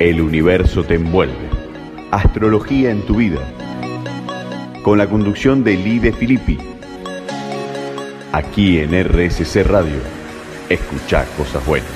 El universo te envuelve. Astrología en tu vida. Con la conducción de Lide Filippi. Aquí en RSC Radio. Escucha cosas buenas.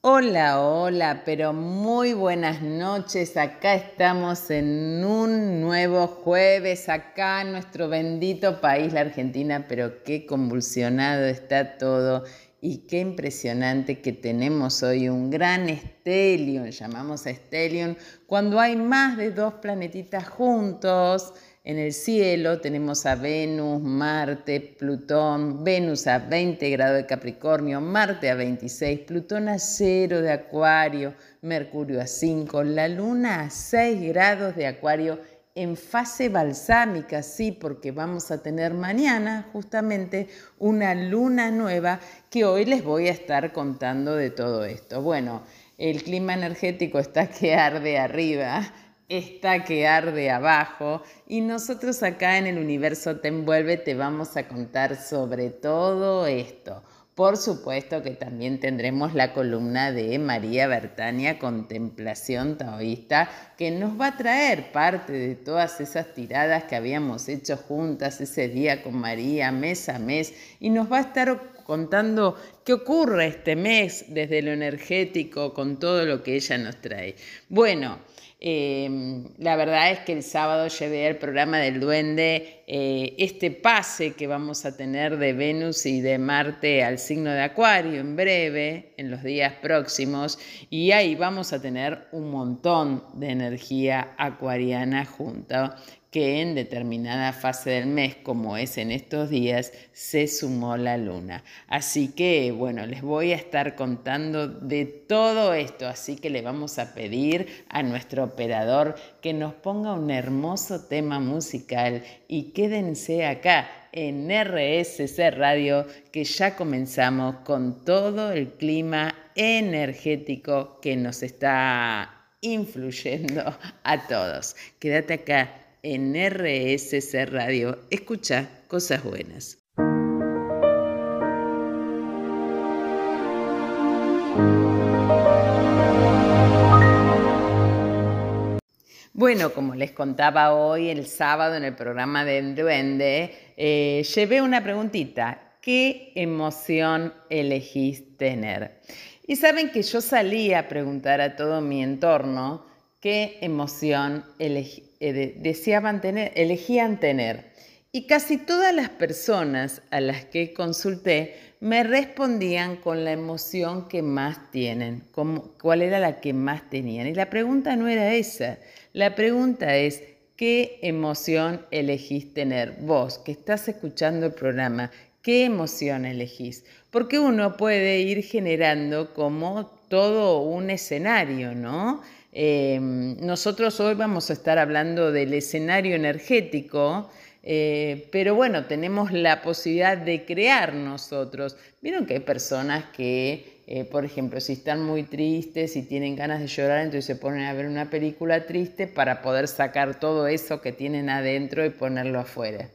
Hola, hola, pero muy buenas noches. Acá estamos en un nuevo jueves, acá en nuestro bendito país, la Argentina, pero qué convulsionado está todo y qué impresionante que tenemos hoy un gran estelion, llamamos a estelion, cuando hay más de dos planetitas juntos. En el cielo tenemos a Venus, Marte, Plutón, Venus a 20 grados de Capricornio, Marte a 26, Plutón a 0 de Acuario, Mercurio a 5, la Luna a 6 grados de Acuario en fase balsámica, sí, porque vamos a tener mañana justamente una luna nueva que hoy les voy a estar contando de todo esto. Bueno, el clima energético está que arde arriba está que arde abajo y nosotros acá en el universo te envuelve te vamos a contar sobre todo esto. Por supuesto que también tendremos la columna de María Bertania, Contemplación Taoísta, que nos va a traer parte de todas esas tiradas que habíamos hecho juntas ese día con María, mes a mes, y nos va a estar contando qué ocurre este mes desde lo energético con todo lo que ella nos trae. Bueno, Em, la verdad es que el sábado llevé al programa del duende eh, este pase que vamos a tener de Venus y de Marte al signo de Acuario en breve, en los días próximos, y ahí vamos a tener un montón de energía acuariana junto que en determinada fase del mes, como es en estos días, se sumó la luna. Así que, bueno, les voy a estar contando de todo esto, así que le vamos a pedir a nuestro operador que nos ponga un hermoso tema musical y quédense acá en RSC Radio, que ya comenzamos con todo el clima energético que nos está influyendo a todos. Quédate acá en RSC Radio. Escucha cosas buenas. Bueno, como les contaba hoy, el sábado en el programa del Duende, eh, llevé una preguntita. ¿Qué emoción elegís tener? Y saben que yo salí a preguntar a todo mi entorno qué emoción elegí eh, deseaban tener, elegían tener. Y casi todas las personas a las que consulté me respondían con la emoción que más tienen, como, cuál era la que más tenían. Y la pregunta no era esa, la pregunta es, ¿qué emoción elegís tener? Vos que estás escuchando el programa, ¿qué emoción elegís? Porque uno puede ir generando como todo un escenario, ¿no? Em, nosotros hoy vamos a estar hablando del escenario energético, eh, pero bueno, tenemos la posibilidad de crear nosotros. Vieron que hay personas que, eh, por ejemplo, si están muy tristes y tienen ganas de llorar, entonces se ponen a ver una película triste para poder sacar todo eso que tienen adentro y ponerlo afuera.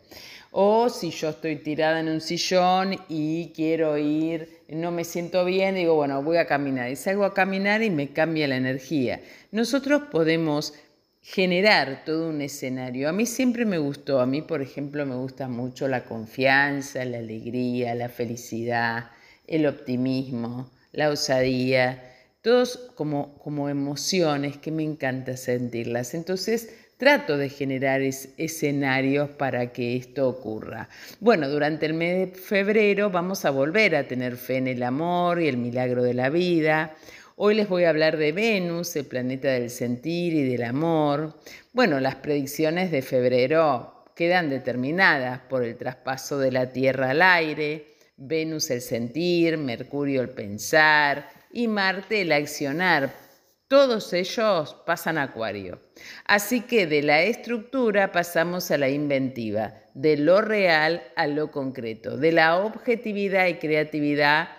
O si yo estoy tirada en un sillón y quiero ir, no me siento bien, digo, bueno, voy a caminar. Y salgo a caminar y me cambia la energía. Nosotros podemos generar todo un escenario. A mí siempre me gustó, a mí por ejemplo me gusta mucho la confianza, la alegría, la felicidad, el optimismo, la osadía, todos como, como emociones que me encanta sentirlas. Entonces, trato de generar escenarios para que esto ocurra. Bueno, durante el mes de febrero vamos a volver a tener fe en el amor y el milagro de la vida. Hoy les voy a hablar de Venus, el planeta del sentir y del amor. Bueno, las predicciones de febrero quedan determinadas por el traspaso de la Tierra al aire, Venus el sentir, Mercurio el pensar y Marte el accionar todos ellos pasan a Acuario. Así que de la estructura pasamos a la inventiva, de lo real a lo concreto, de la objetividad y creatividad,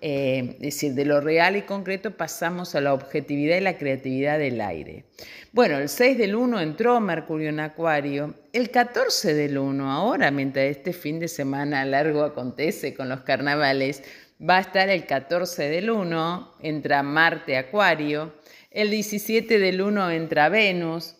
eh, es decir, de lo real y concreto pasamos a la objetividad y la creatividad del aire. Bueno, el 6 del 1 entró Mercurio en Acuario, el 14 del 1, ahora mientras este fin de semana largo acontece con los carnavales, Va a estar el 14 del 1, entra Marte Acuario, el 17 del 1 entra Venus.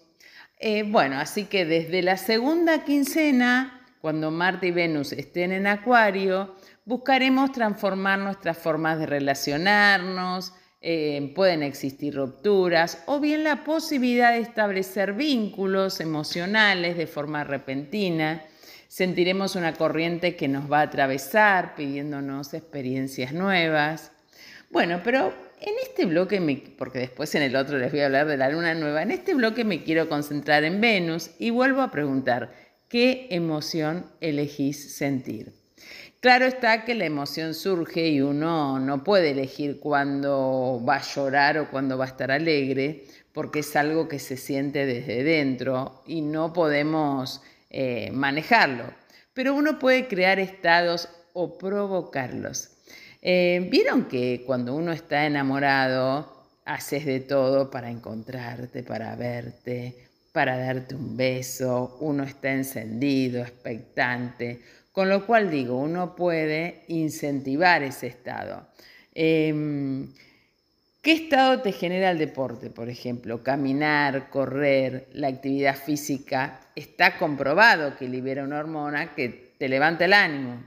Eh, bueno, así que desde la segunda quincena, cuando Marte y Venus estén en Acuario, buscaremos transformar nuestras formas de relacionarnos, eh, pueden existir rupturas o bien la posibilidad de establecer vínculos emocionales de forma repentina. Sentiremos una corriente que nos va a atravesar pidiéndonos experiencias nuevas. Bueno, pero en este bloque, porque después en el otro les voy a hablar de la luna nueva, en este bloque me quiero concentrar en Venus y vuelvo a preguntar, ¿qué emoción elegís sentir? Claro está que la emoción surge y uno no puede elegir cuándo va a llorar o cuándo va a estar alegre, porque es algo que se siente desde dentro y no podemos eh, manejarlo. Pero uno puede crear estados o provocarlos. Eh, Vieron que cuando uno está enamorado, haces de todo para encontrarte, para verte, para darte un beso, uno está encendido, expectante, con lo cual digo, uno puede incentivar ese estado. Em, ¿Qué estado te genera el deporte, por ejemplo? Caminar, correr, la actividad física. Está comprobado que libera una hormona que te levanta el ánimo.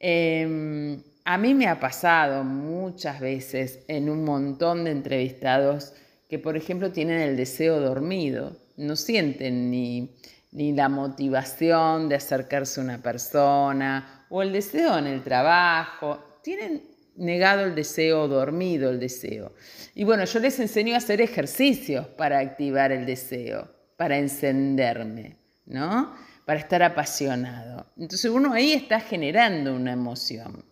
Em, a mí me ha pasado muchas veces en un montón de entrevistados que, por ejemplo, tienen el deseo dormido, no sienten ni, ni la motivación de acercarse a una persona o el deseo en el trabajo. Tienen negado el deseo, dormido el deseo. Y bueno, yo les enseño a hacer ejercicios para activar el deseo, para encenderme, ¿no? Para estar apasionado. Entonces uno ahí está generando una emoción.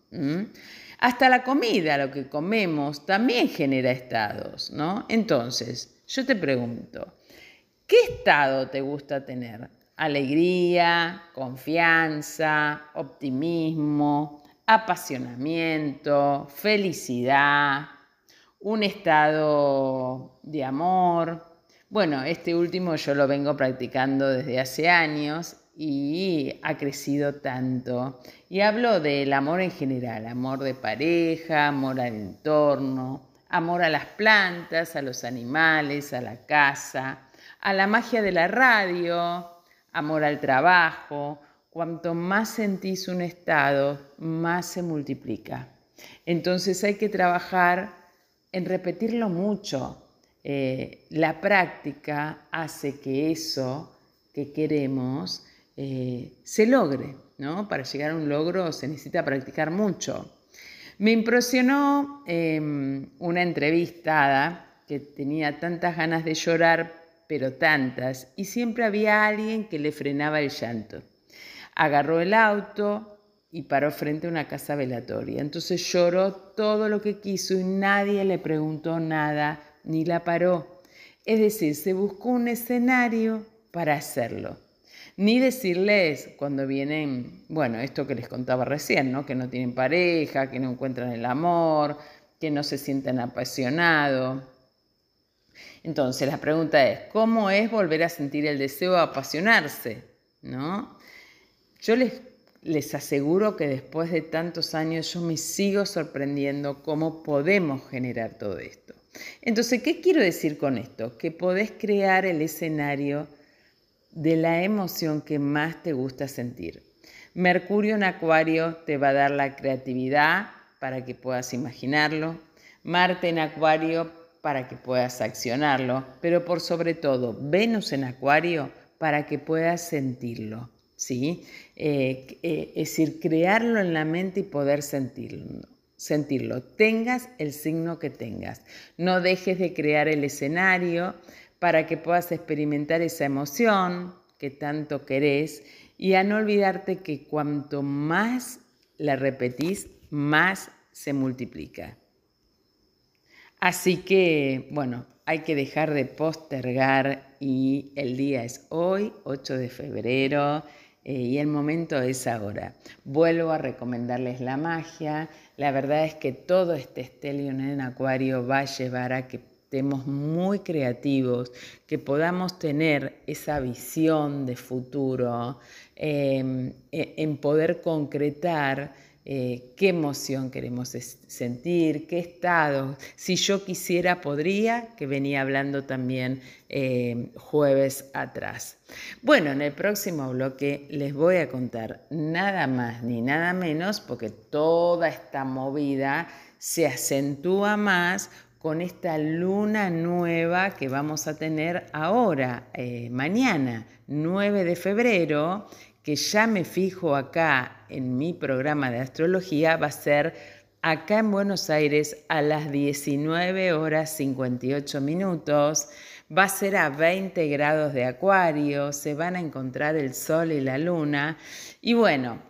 Hasta la comida, lo que comemos, también genera estados, ¿no? Entonces, yo te pregunto, ¿Qué estado te gusta tener? Alegría, confianza, optimismo, apasionamiento, felicidad, un estado de amor. Bueno, este último yo lo vengo practicando desde hace años y ha crecido tanto. Y hablo del amor en general, amor de pareja, amor al entorno, amor a las plantas, a los animales, a la casa, a la magia de la radio, amor al trabajo. Cuanto más sentís un estado, más se multiplica. Entonces hay que trabajar en repetirlo mucho. Eh, la práctica hace que eso que queremos eh, se logre. ¿no? Para llegar a un logro se necesita practicar mucho. Me impresionó em, una entrevistada que tenía tantas ganas de llorar pero tantas, y siempre había alguien que le frenaba el llanto. Agarró el auto y paró frente a una casa velatoria. Entonces lloró todo lo que quiso y nadie le preguntó nada ni la paró. Es decir, se buscó un escenario para hacerlo. Ni decirles cuando vienen, bueno, esto que les contaba recién, ¿no? Que no tienen pareja, que no encuentran el amor, que no se sienten apasionados. Entonces, la pregunta es, ¿cómo es volver a sentir el deseo de apasionarse? ¿No? Yo les, les aseguro que después de tantos años yo me sigo sorprendiendo cómo podemos generar todo esto. Entonces, ¿qué quiero decir con esto? Que podés crear el escenario de la emoción que más te gusta sentir. Mercurio en Acuario te va a dar la creatividad para que puedas imaginarlo. Marte en Acuario para que puedas accionarlo, pero por sobre todo Venus en Acuario para que puedas sentirlo, ¿sí? Eh, eh, es decir, crearlo en la mente y poder sentirlo, sentirlo, tengas el signo que tengas. No dejes de crear el escenario para que puedas experimentar esa emoción que tanto querés y a no olvidarte que cuanto más la repetís, más se multiplica. Así que, bueno, hay que dejar de postergar y el día es hoy, 8 de febrero, eh, y el momento es ahora. Vuelvo a recomendarles la magia. La verdad es que todo este stellium en Acuario va a llevar a que estemos muy creativos, que podamos tener esa visión de futuro, em, e, en poder concretar eh, qué emoción queremos sentir, qué estado. Si yo quisiera, podría, que venía hablando también eh, jueves atrás. Bueno, en el próximo bloque les voy a contar nada más ni nada menos, porque toda esta movida se acentúa más con esta luna nueva que vamos a tener ahora, eh, mañana, 9 de febrero, que ya me fijo acá en mi programa de astrología, va a ser acá en Buenos Aires a las 19 horas 58 minutos. Va a ser a 20 grados de acuario, se van a encontrar el sol y la luna. Y bueno,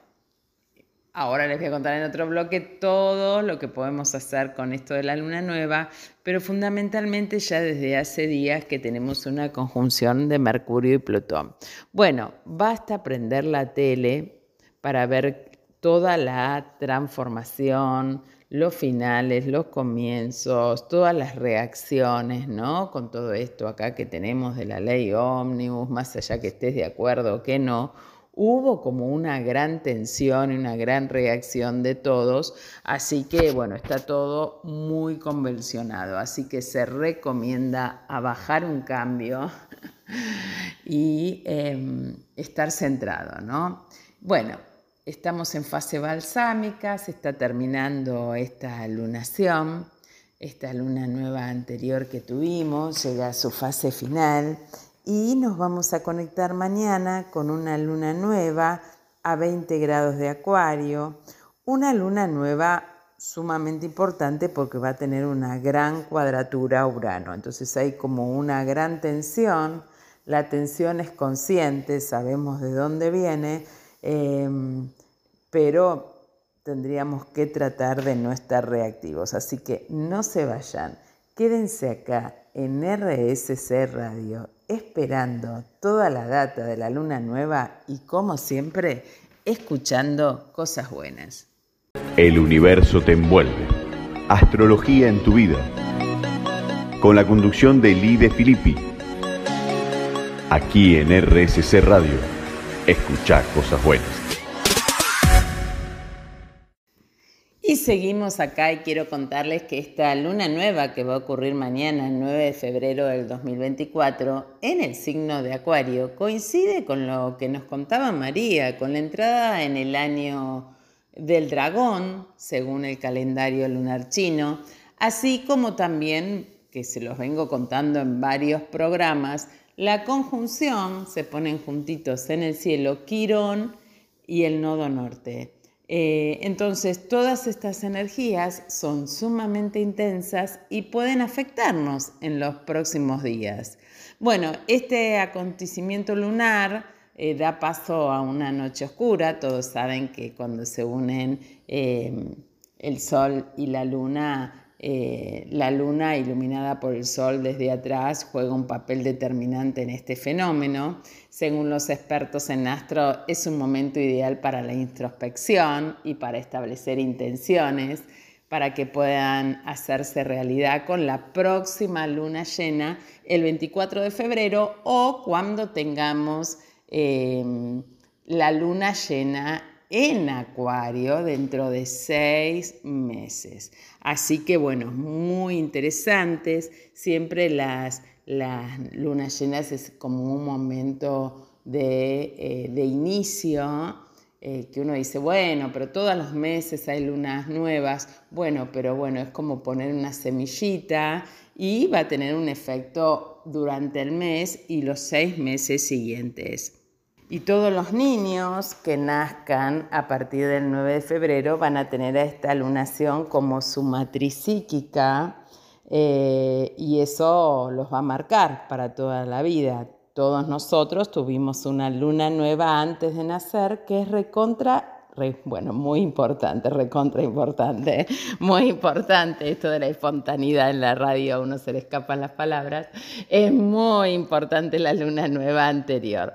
Ahora les voy a contar en otro bloque todo lo que podemos hacer con esto de la luna nueva, pero fundamentalmente ya desde hace días que tenemos una conjunción de Mercurio y Plutón. Bueno, basta prender la tele para ver toda la transformación, los finales, los comienzos, todas las reacciones, ¿no? Con todo esto acá que tenemos de la ley ómnibus, más allá que estés de acuerdo o que no hubo como una gran tensión y una gran reacción de todos, así que bueno, está todo muy convencionado, así que se recomienda a bajar un cambio y em, estar centrado, ¿no? Bueno, estamos en fase balsámica, se está terminando esta lunación, esta luna nueva anterior que tuvimos, llega a su fase final y nos vamos a conectar mañana con una luna nueva a 20 grados de acuario, una luna nueva sumamente importante porque va a tener una gran cuadratura a Urano. Entonces hay como una gran tensión, la tensión es consciente, sabemos de dónde viene, em, pero tendríamos que tratar de no estar reactivos. Así que no se vayan, quédense acá en RSC Radio esperando toda la data de la luna nueva y como siempre, escuchando cosas buenas. El universo te envuelve. Astrología en tu vida. Con la conducción de Lide Filippi. Aquí en RSC Radio. Escucha cosas buenas. Seguimos acá y quiero contarles que esta luna nueva que va a ocurrir mañana, el 9 de febrero del 2024, en el signo de Acuario, coincide con lo que nos contaba María, con la entrada en el año del dragón, según el calendario lunar chino, así como también, que se los vengo contando en varios programas, la conjunción, se ponen juntitos en el cielo, Quirón y el nodo norte. Eh, entonces, todas estas energías son sumamente intensas y pueden afectarnos en los próximos días. Bueno, este acontecimiento lunar eh, da paso a una noche oscura. Todos saben que cuando se unen eh, el Sol y la Luna, eh, la luna iluminada por el sol desde atrás juega un papel determinante en este fenómeno. Según los expertos en astro, es un momento ideal para la introspección y para establecer intenciones para que puedan hacerse realidad con la próxima luna llena el 24 de febrero o cuando tengamos eh, la luna llena en Acuario dentro de seis meses. Así que bueno, muy interesantes. Siempre las, las lunas llenas es como un momento de, eh, inicio. Eh, que uno dice, bueno, pero todos los meses hay lunas nuevas. Bueno, pero bueno, es como poner una semillita y va a tener un efecto durante el mes y los seis meses siguientes. Y todos los niños que nazcan a partir del 9 de febrero van a tener esta lunación como su matriz psíquica eh, y eso los va a marcar para toda la vida. Todos nosotros tuvimos una luna nueva antes de nacer que es recontra bueno, muy importante, recontra importante, muy importante esto de la espontaneidad en la radio, a uno se le escapan las palabras, es muy importante la luna nueva anterior.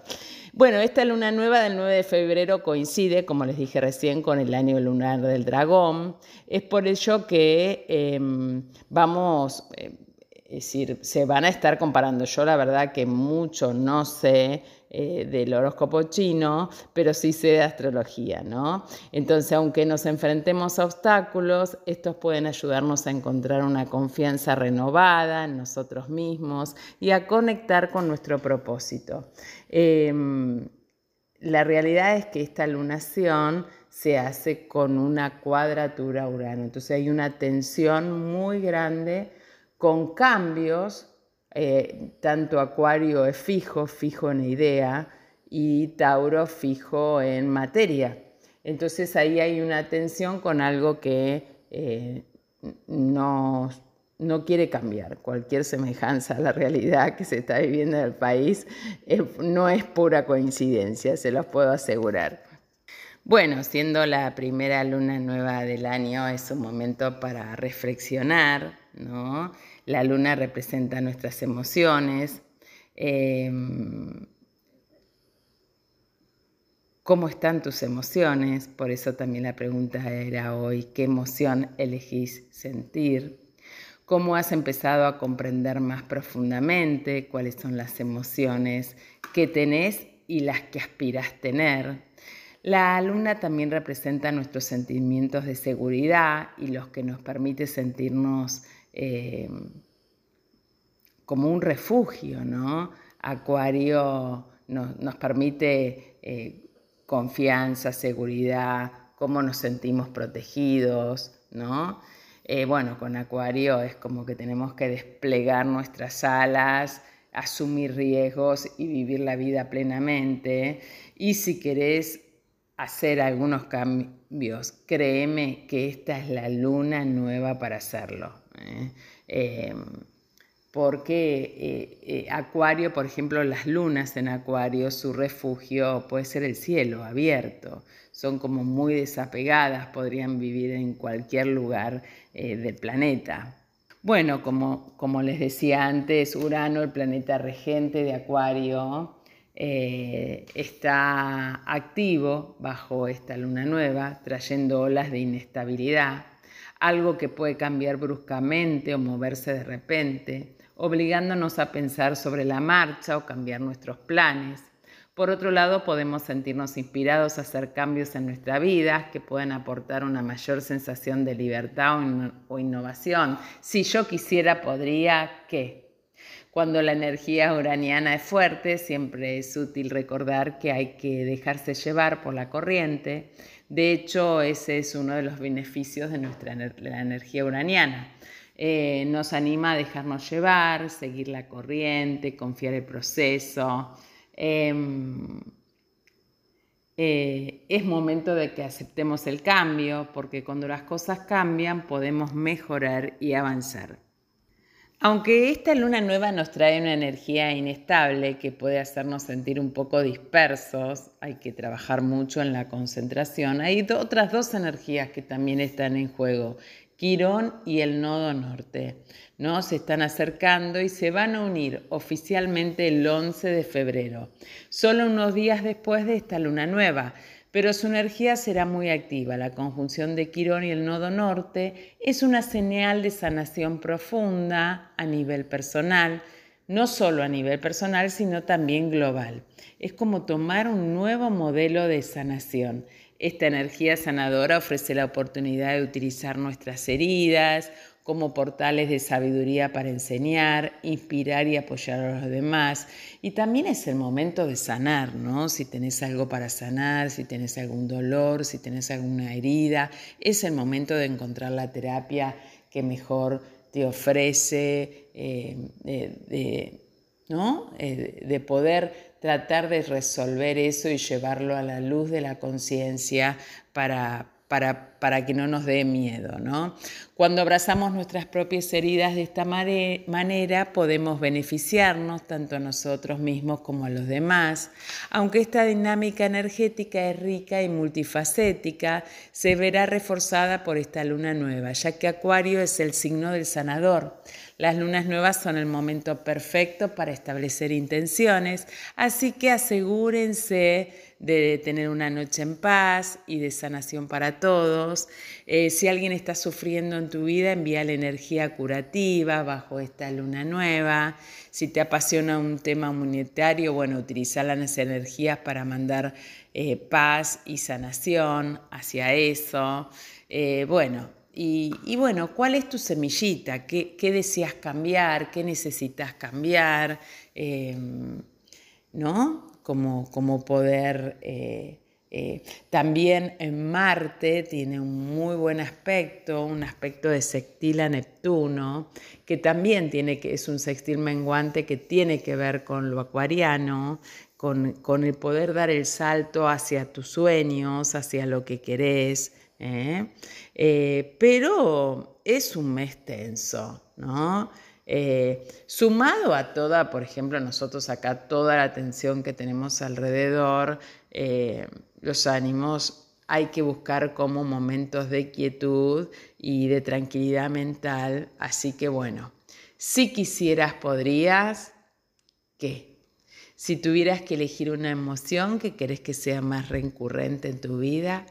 Bueno, esta luna nueva del 9 de febrero coincide, como les dije recién, con el año lunar del dragón. Es por ello que em, vamos, eh, es decir, se van a estar comparando. Yo la verdad que mucho no sé eh, del horóscopo chino, pero sí sé de astrología, ¿no? Entonces, aunque nos enfrentemos a obstáculos, estos pueden ayudarnos a encontrar una confianza renovada en nosotros mismos y a conectar con nuestro propósito. Em, la realidad es que esta lunación se hace con una cuadratura Urano, entonces hay una tensión muy grande con cambios eh, tanto Acuario es fijo, fijo en idea, y Tauro fijo en materia. Entonces ahí hay una tensión con algo que eh, no, no, quiere cambiar. Cualquier semejanza a la realidad que se está viviendo en el país eh, no es pura coincidencia, se los puedo asegurar. Bueno, siendo la primera luna nueva del año, es un momento para reflexionar, ¿no? La luna representa nuestras emociones. Em, ¿Cómo están tus emociones? Por eso también la pregunta era hoy, ¿qué emoción elegís sentir? ¿Cómo has empezado a comprender más profundamente cuáles son las emociones que tenés y las que aspiras tener? La luna también representa nuestros sentimientos de seguridad y los que nos permite sentirnos eh, como un refugio, ¿no? Acuario nos, permite eh, confianza, seguridad, cómo nos sentimos protegidos, ¿no? Eh, bueno, con Acuario es como que tenemos que desplegar nuestras alas, asumir riesgos y vivir la vida plenamente. Y si querés hacer algunos cambios, créeme que esta es la luna nueva para hacerlo. ¿Eh? Em, porque eh, eh, Acuario, por ejemplo, las lunas en Acuario, su refugio puede ser el cielo abierto, son como muy desapegadas, podrían vivir en cualquier lugar del planeta. Bueno, como, como les decía antes, Urano, el planeta regente de Acuario, está activo bajo esta luna nueva, trayendo olas de inestabilidad, algo que puede cambiar bruscamente o moverse de repente, obligándonos a pensar sobre la marcha o cambiar nuestros planes. Por otro lado, podemos sentirnos inspirados a hacer cambios en nuestra vida que pueden aportar una mayor sensación de libertad o, innovación. Si yo quisiera, podría, ¿qué? Cuando la energía uraniana es fuerte, siempre es útil recordar que hay que dejarse llevar por la corriente de hecho, ese es uno de los beneficios de nuestra la energía uraniana. Eh, nos anima a dejarnos llevar, seguir la corriente, confiar el proceso. Em, eh, es momento de que aceptemos el cambio, porque cuando las cosas cambian podemos mejorar y avanzar. Aunque esta luna nueva nos trae una energía inestable que puede hacernos sentir un poco dispersos, hay que trabajar mucho en la concentración, hay otras dos energías que también están en juego, Quirón y el nodo norte. ¿no? Se están acercando y se van a unir oficialmente el 11 de febrero, solo unos días después de esta luna nueva pero su energía será muy activa. La conjunción de Quirón y el nodo norte es una señal de sanación profunda a nivel personal, no solo a nivel personal, sino también global. Es como tomar un nuevo modelo de sanación. Esta energía sanadora ofrece la oportunidad de utilizar nuestras heridas, como portales de sabiduría para enseñar, inspirar y apoyar a los demás. Y también es el momento de sanar, ¿no? Si tenés algo para sanar, si tenés algún dolor, si tenés alguna herida, es el momento de encontrar la terapia que mejor te ofrece, eh, ¿no? Eh, de poder tratar de resolver eso y llevarlo a la luz de la conciencia para, para, que no nos dé miedo. ¿no? Cuando abrazamos nuestras propias heridas de esta manera, podemos beneficiarnos tanto a nosotros mismos como a los demás. Aunque esta dinámica energética es rica y multifacética, se verá reforzada por esta luna nueva, ya que Acuario es el signo del sanador. Las lunas nuevas son el momento perfecto para establecer intenciones, así que asegúrense de tener una noche en paz y de sanación para todos. Eh, si alguien está sufriendo en tu vida, envía la energía curativa bajo esta luna nueva. Si te apasiona un tema monetario, bueno, utiliza las energías para mandar eh, paz y sanación hacia eso. Eh, bueno, y, bueno, ¿cuál es tu semillita? ¿Qué, deseas cambiar? ¿Qué necesitas cambiar? Em, ¿No? Como, como poder... Eh, eh, también en Marte tiene un muy buen aspecto, un aspecto de sextil a Neptuno, que también tiene que, es un sextil menguante que tiene que ver con lo acuariano, con, con el poder dar el salto hacia tus sueños, hacia lo que querés. ¿eh? Eh, pero es un mes tenso, ¿no? Eh, sumado a toda, por ejemplo, nosotros acá, toda la atención que tenemos alrededor, los ánimos, hay que buscar como momentos de quietud y de tranquilidad mental. Así que bueno, si quisieras, podrías, ¿qué? Si tuvieras que elegir una emoción que querés que sea más recurrente en tu vida,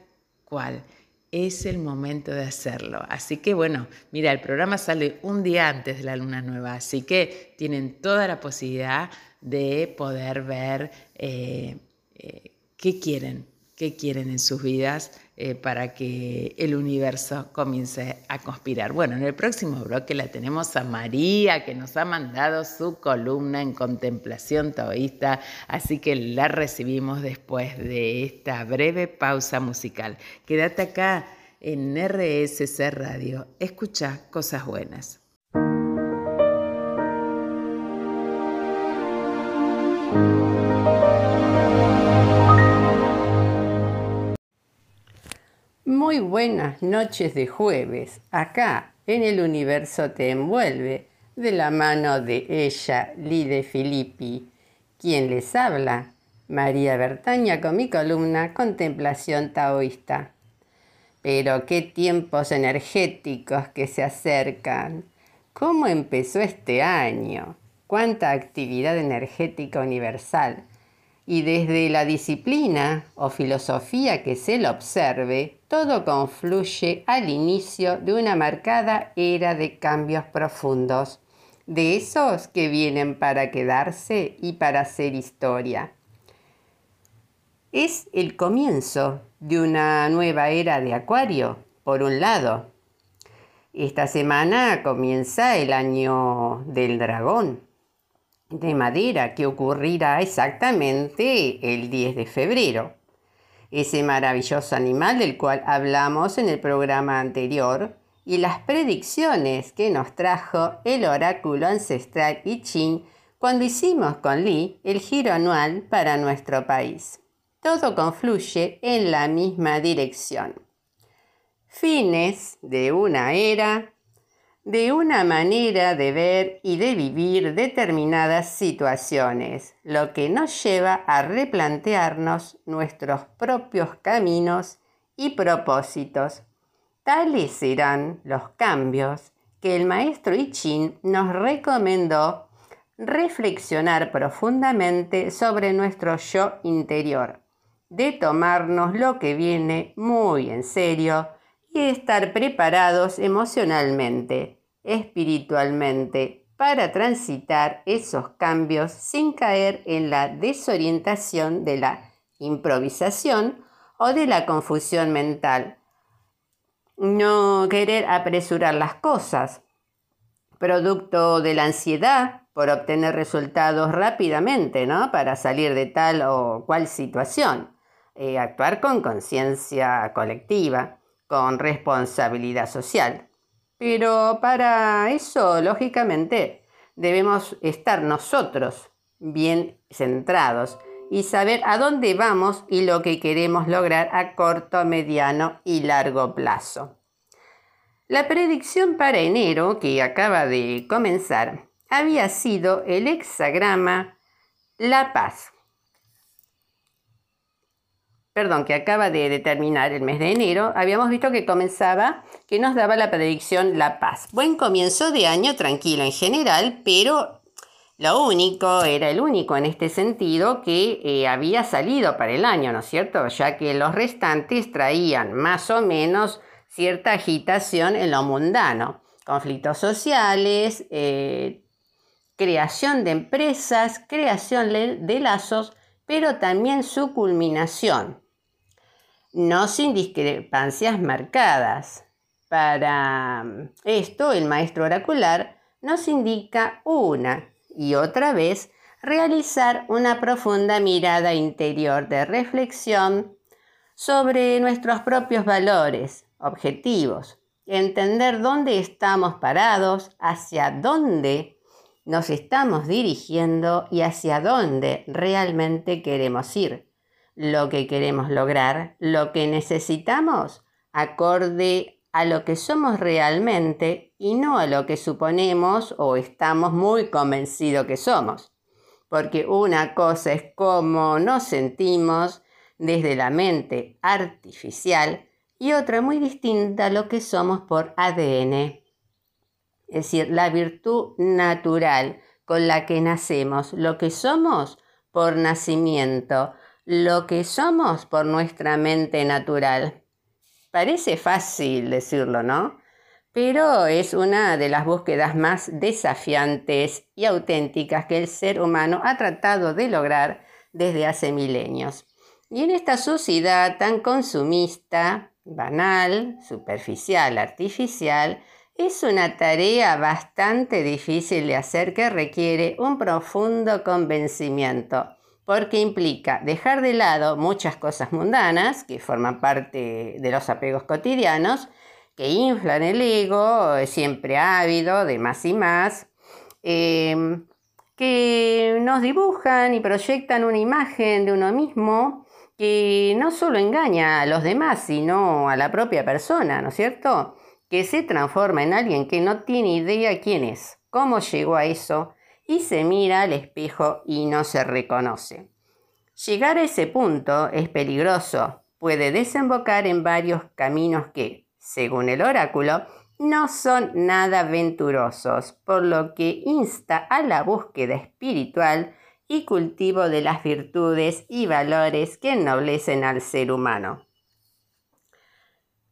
¿cuál? Es el momento de hacerlo. Así que bueno, mira, el programa sale un día antes de la luna nueva, así que tienen toda la posibilidad de poder ver eh, eh, qué quieren, qué quieren en sus vidas eh, para que el universo comience a conspirar. Bueno, en el próximo bloque la tenemos a María, que nos ha mandado su columna en contemplación taoísta, así que la recibimos después de esta breve pausa musical. Quédate acá en RSC Radio. Escucha cosas buenas. Muy buenas noches de jueves. Acá en el universo te envuelve de la mano de ella, Lide Filippi, quien les habla, María Bertaña con mi columna Contemplación Taoísta. Pero qué tiempos energéticos que se acercan. ¿Cómo empezó este año? ¿Cuánta actividad energética universal? Y desde la disciplina o filosofía que se lo observe, todo confluye al inicio de una marcada era de cambios profundos, de esos que vienen para quedarse y para hacer historia. Es el comienzo de una nueva era de Acuario, por un lado. Esta semana comienza el año del dragón de madera que ocurrirá exactamente el 10 de febrero. Ese maravilloso animal del cual hablamos en el programa anterior y las predicciones que nos trajo el oráculo ancestral I Ching cuando hicimos con Lee el giro anual para nuestro país. Todo confluye en la misma dirección. Fines de una era de una manera de ver y de vivir determinadas situaciones, lo que nos lleva a replantearnos nuestros propios caminos y propósitos. Tales serán los cambios que el maestro I Ching nos recomendó reflexionar profundamente sobre nuestro yo interior, de tomarnos lo que viene muy en serio, y estar preparados emocionalmente, espiritualmente, para transitar esos cambios sin caer en la desorientación de la improvisación o de la confusión mental. No querer apresurar las cosas, producto de la ansiedad por obtener resultados rápidamente, ¿no? Para salir de tal o cual situación. Eh, actuar con conciencia colectiva con responsabilidad social. Pero para eso, lógicamente, debemos estar nosotros bien centrados y saber a dónde vamos y lo que queremos lograr a corto, mediano y largo plazo. La predicción para enero, que acaba de comenzar, había sido el hexagrama La Paz, perdón, que acaba de, terminar el mes de enero, habíamos visto que comenzaba, que nos daba la predicción La Paz. Buen comienzo de año, tranquilo en general, pero Lo único, era el único en este sentido que eh, había salido para el año, ¿no es cierto? Ya que los restantes traían más o menos cierta agitación en lo mundano, conflictos sociales, eh, creación de empresas, creación de lazos, pero también su culminación, no sin discrepancias marcadas. Para esto, el maestro oracular nos indica una y otra vez realizar una profunda mirada interior de reflexión sobre nuestros propios valores, objetivos, entender dónde estamos parados, hacia dónde nos estamos dirigiendo y hacia dónde realmente queremos ir, lo que queremos lograr, lo que necesitamos, acorde a lo que somos realmente y no a lo que suponemos o estamos muy convencidos que somos. Porque una cosa es cómo nos sentimos desde la mente artificial y otra muy distinta a lo que somos por ADN. Es decir, la virtud natural con la que nacemos, lo que somos por nacimiento, lo que somos por nuestra mente natural. Parece fácil decirlo, ¿no? Pero es una de las búsquedas más desafiantes y auténticas que el ser humano ha tratado de lograr desde hace milenios. Y en esta sociedad tan consumista, banal, superficial, artificial, es una tarea bastante difícil de hacer que requiere un profundo convencimiento, porque implica dejar de lado muchas cosas mundanas que forman parte de los apegos cotidianos, que inflan el ego, siempre ávido de más y más, em, que nos dibujan y proyectan una imagen de uno mismo que no solo engaña a los demás, sino a la propia persona, ¿no es cierto? Que se transforma en alguien que no tiene idea quién es, cómo llegó a eso, y se mira al espejo y no se reconoce. Llegar a ese punto es peligroso, puede desembocar en varios caminos que, según el oráculo, no son nada venturosos, por lo que insta a la búsqueda espiritual y cultivo de las virtudes y valores que ennoblecen al ser humano.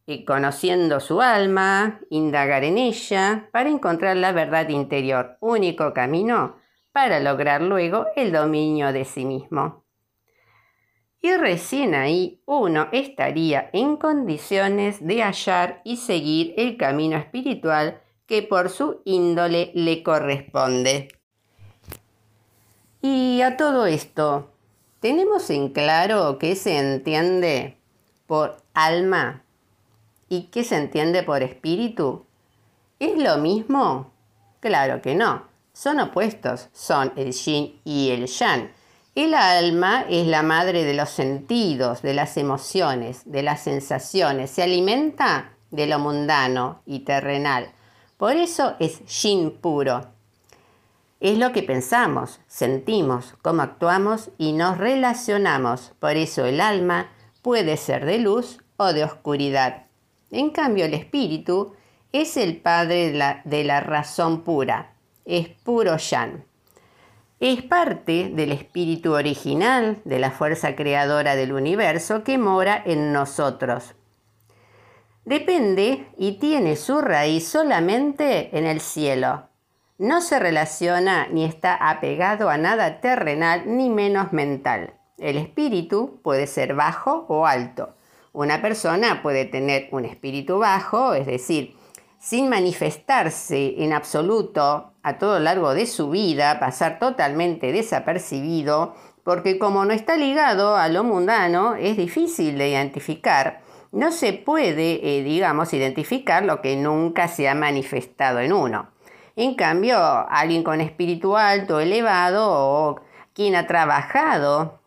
Y conociendo su alma, indagar en ella para encontrar la verdad interior, único camino para lograr luego el dominio de sí mismo. Y recién ahí uno estaría en condiciones de hallar y seguir el camino espiritual que por su índole le corresponde. Y a todo esto, ¿tenemos en claro qué se entiende por alma y qué se entiende por espíritu? ¿Es lo mismo? Claro que no. Son opuestos, son el yin y el yang. El alma es la madre de los sentidos, de las emociones, de las sensaciones. Se alimenta de lo mundano y terrenal. Por eso es yin puro. Es lo que pensamos, sentimos, cómo actuamos y nos relacionamos. Por eso el alma puede ser de luz o de oscuridad. En cambio el espíritu es el padre de la, razón pura, es puro yan. Es parte del espíritu original, de la fuerza creadora del universo que mora en nosotros. Depende y tiene su raíz solamente en el cielo, no se relaciona ni está apegado a nada terrenal ni menos mental. El espíritu puede ser bajo o alto. Una persona puede tener un espíritu bajo, es decir, sin manifestarse en absoluto a todo lo largo de su vida, pasar totalmente desapercibido, porque como no está ligado a lo mundano, es difícil de identificar. No se puede, eh, digamos, identificar lo que nunca se ha manifestado en uno. En cambio, alguien con espíritu alto, elevado o quien ha trabajado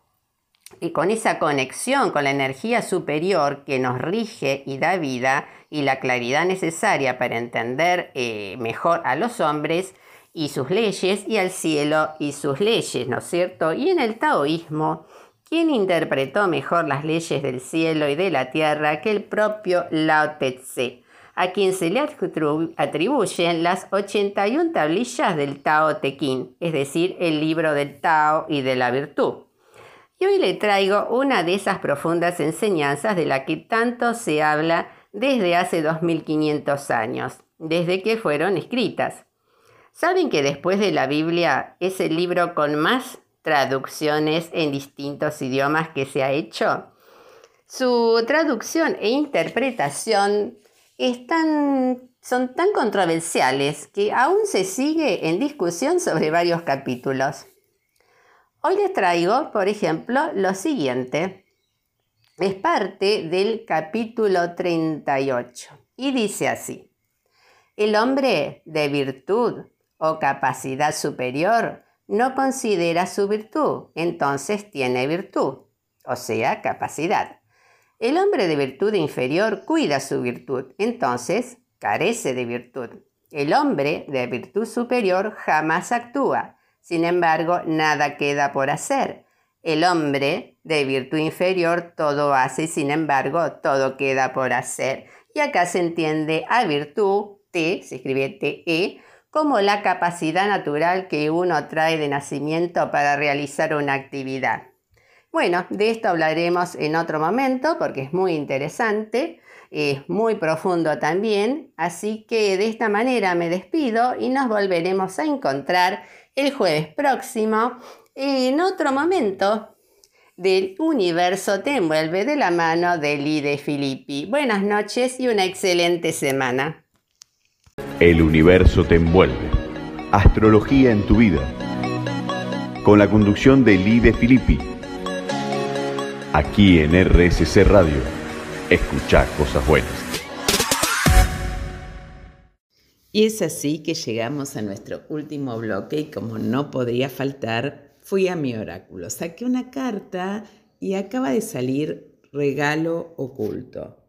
y con esa conexión con la energía superior que nos rige y da vida y la claridad necesaria para entender eh, mejor a los hombres y sus leyes y al cielo y sus leyes, ¿no es cierto? Y en el taoísmo, ¿quién interpretó mejor las leyes del cielo y de la tierra que el propio Lao Tse? a quien se le atribuyen las 81 tablillas del Tao Te Ching, es decir, el libro del Tao y de la virtud. Y hoy le traigo una de esas profundas enseñanzas de la que tanto se habla desde hace 2500 años, desde que fueron escritas. ¿Saben que después de la Biblia es el libro con más traducciones en distintos idiomas que se ha hecho? Su traducción e interpretación son tan controversiales que aún se sigue en discusión sobre varios capítulos. Hoy les traigo, por ejemplo, lo siguiente. Es parte del capítulo 38 y dice así. El hombre de virtud o capacidad superior no considera su virtud, entonces tiene virtud, o sea, capacidad. El hombre de virtud inferior cuida su virtud, entonces carece de virtud. El hombre de virtud superior jamás actúa, sin embargo, nada queda por hacer. El hombre de virtud inferior todo hace y sin embargo todo queda por hacer. Y acá se entiende a virtud, T, se escribe TE, como la capacidad natural que uno trae de nacimiento para realizar una actividad. Bueno, de esto hablaremos en otro momento porque es muy interesante, es muy profundo también, así que de esta manera me despido y nos volveremos a encontrar el jueves próximo en otro momento del universo te envuelve de la mano de Lide Filippi. Buenas noches y una excelente semana. El universo te envuelve. Astrología en tu vida. Con la conducción de Lide Filippi. Aquí en RSC Radio. Escucha cosas buenas. Y es así que llegamos a nuestro último bloque y como no podría faltar, fui a mi oráculo, saqué una carta y acaba de salir regalo oculto.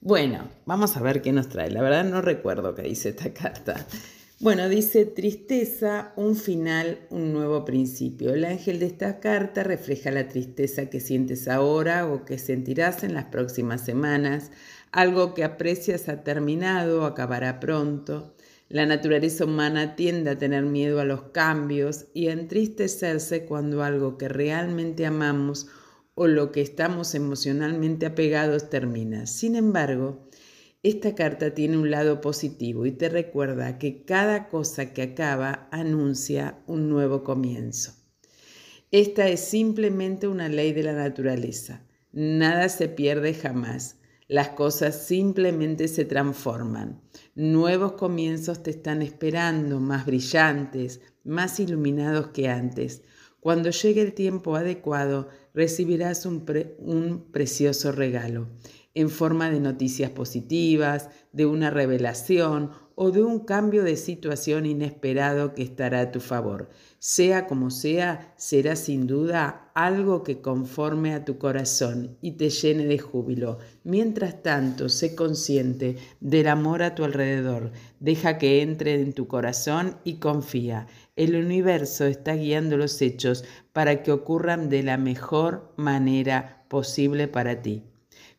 Bueno, vamos a ver qué nos trae. La verdad no recuerdo qué dice esta carta. Bueno, dice tristeza, un final, un nuevo principio. El ángel de esta carta refleja la tristeza que sientes ahora o que sentirás en las próximas semanas algo que aprecias ha terminado, acabará pronto. La naturaleza humana tiende a tener miedo a los cambios y a entristecerse cuando algo que realmente amamos o lo que estamos emocionalmente apegados termina. Sin embargo, esta carta tiene un lado positivo y te recuerda que cada cosa que acaba anuncia un nuevo comienzo. Esta es simplemente una ley de la naturaleza. Nada se pierde jamás. Las cosas simplemente se transforman. Nuevos comienzos te están esperando, más brillantes, más iluminados que antes. Cuando llegue el tiempo adecuado, recibirás un, precioso regalo en forma de noticias positivas, de una revelación o de un cambio de situación inesperado que estará a tu favor. Sea como sea, será sin duda algo que conforme a tu corazón y te llene de júbilo. Mientras tanto, sé consciente del amor a tu alrededor. Deja que entre en tu corazón y confía. El universo está guiando los hechos para que ocurran de la mejor manera posible para ti.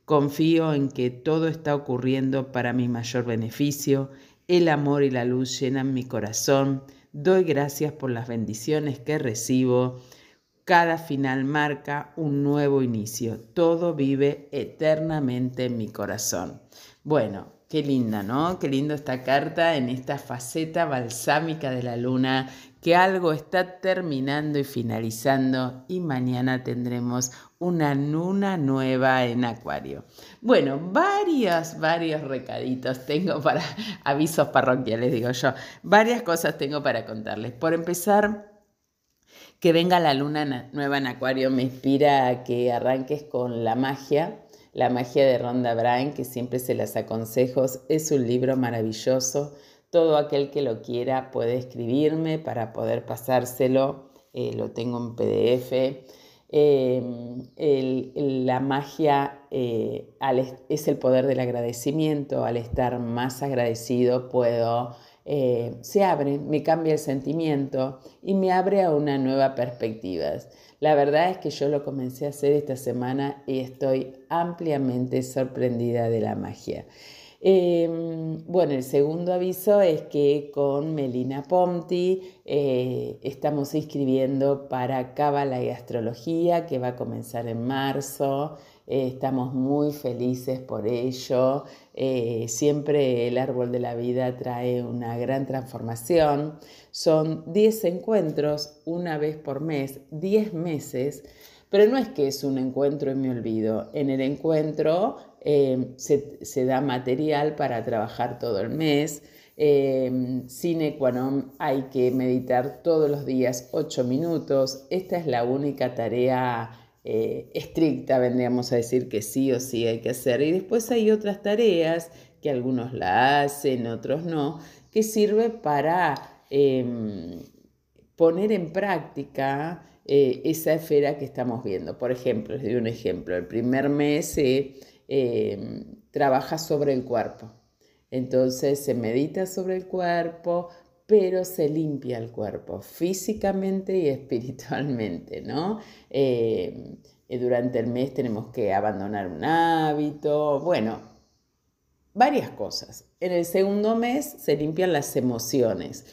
Confío en que todo está ocurriendo para mi mayor beneficio. El amor y la luz llenan mi corazón Doy gracias por las bendiciones que recibo. Cada final marca un nuevo inicio. Todo vive eternamente en mi corazón. Bueno, qué linda, ¿no? Qué lindo esta carta en esta faceta balsámica de la luna, que algo está terminando y finalizando y mañana tendremos una luna nueva en Acuario. Bueno, varios, varios recaditos tengo para avisos parroquiales, digo yo. Varias cosas tengo para contarles. Por empezar, que venga la luna nueva en Acuario me inspira a que arranques con la magia. La magia de Ronda Bryan, que siempre se las aconsejo, es un libro maravilloso. Todo aquel que lo quiera puede escribirme para poder pasárselo. Eh, lo tengo en PDF. Em, la magia eh, es el poder del agradecimiento. Al estar más agradecido puedo, eh, se abre, me cambia el sentimiento y me abre a una nueva perspectiva. La verdad es que yo lo comencé a hacer esta semana y estoy ampliamente sorprendida de la magia. Em, bueno, el segundo aviso es que con Melina Ponti eh, estamos inscribiendo para Cábala y Astrología, que va a comenzar en marzo. Eh, estamos muy felices por ello. Eh, siempre el árbol de la vida trae una gran transformación. Son 10 encuentros una vez por mes, 10 meses, pero no es que es un encuentro y me olvido. En el encuentro eh, se, da material para trabajar todo el mes. Eh, sine qua non hay que meditar todos los días 8 minutos. Esta es la única tarea eh, estricta, vendríamos a decir que sí o sí hay que hacer. Y después hay otras tareas que algunos la hacen, otros no, que sirve para em, poner en práctica eh, esa esfera que estamos viendo. Por ejemplo, les doy un ejemplo. El primer mes se em, trabaja sobre el cuerpo. Entonces se medita sobre el cuerpo, pero se limpia el cuerpo físicamente y espiritualmente, ¿no? Eh, durante el mes tenemos que abandonar un hábito, bueno, varias cosas. En el segundo mes se limpian las emociones.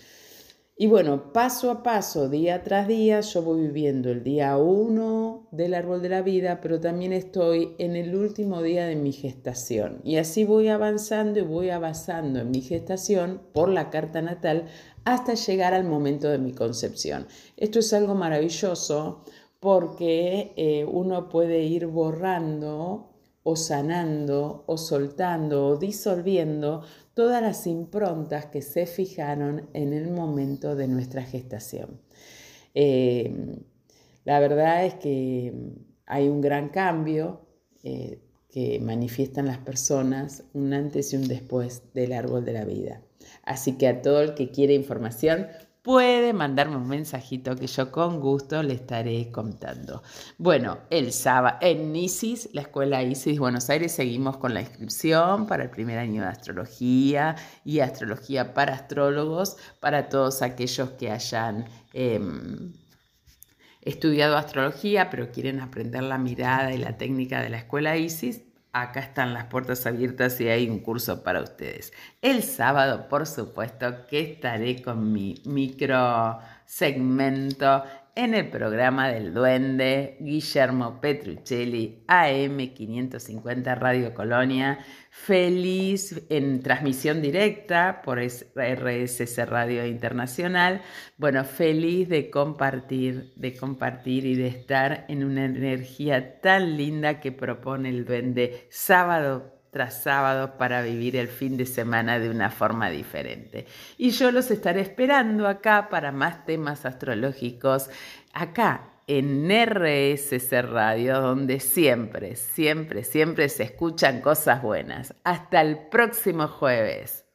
Y bueno, paso a paso, día tras día, yo voy viviendo el día uno del árbol de la vida, pero también estoy en el último día de mi gestación. Y así voy avanzando y voy avanzando en mi gestación por la carta natal hasta llegar al momento de mi concepción. Esto es algo maravilloso porque eh, uno puede ir borrando o sanando o soltando o disolviendo todas las improntas que se fijaron en el momento de nuestra gestación. Eh, la verdad es que hay un gran cambio eh, que manifiestan las personas un antes y un después del árbol de la vida. Así que a todo el que quiere información puede mandarme un mensajito que yo con gusto le estaré contando. Bueno, el sábado en ISIS, la escuela ISIS Buenos Aires, seguimos con la inscripción para el primer año de astrología y astrología para astrólogos, para todos aquellos que hayan... Em, estudiado astrología, pero quieren aprender la mirada y la técnica de la escuela ISIS, acá están las puertas abiertas y hay un curso para ustedes. El sábado, por supuesto, que estaré con mi micro segmento en el programa del Duende, Guillermo Petruccelli, AM550 Radio Colonia, feliz en transmisión directa por RSS Radio Internacional. Bueno, feliz de compartir, de compartir y de estar en una energía tan linda que propone el Duende sábado tras sábado para vivir el fin de semana de una forma diferente. Y yo los estaré esperando acá para más temas astrológicos, acá en RSC Radio, donde siempre, siempre, siempre se escuchan cosas buenas. Hasta el próximo jueves.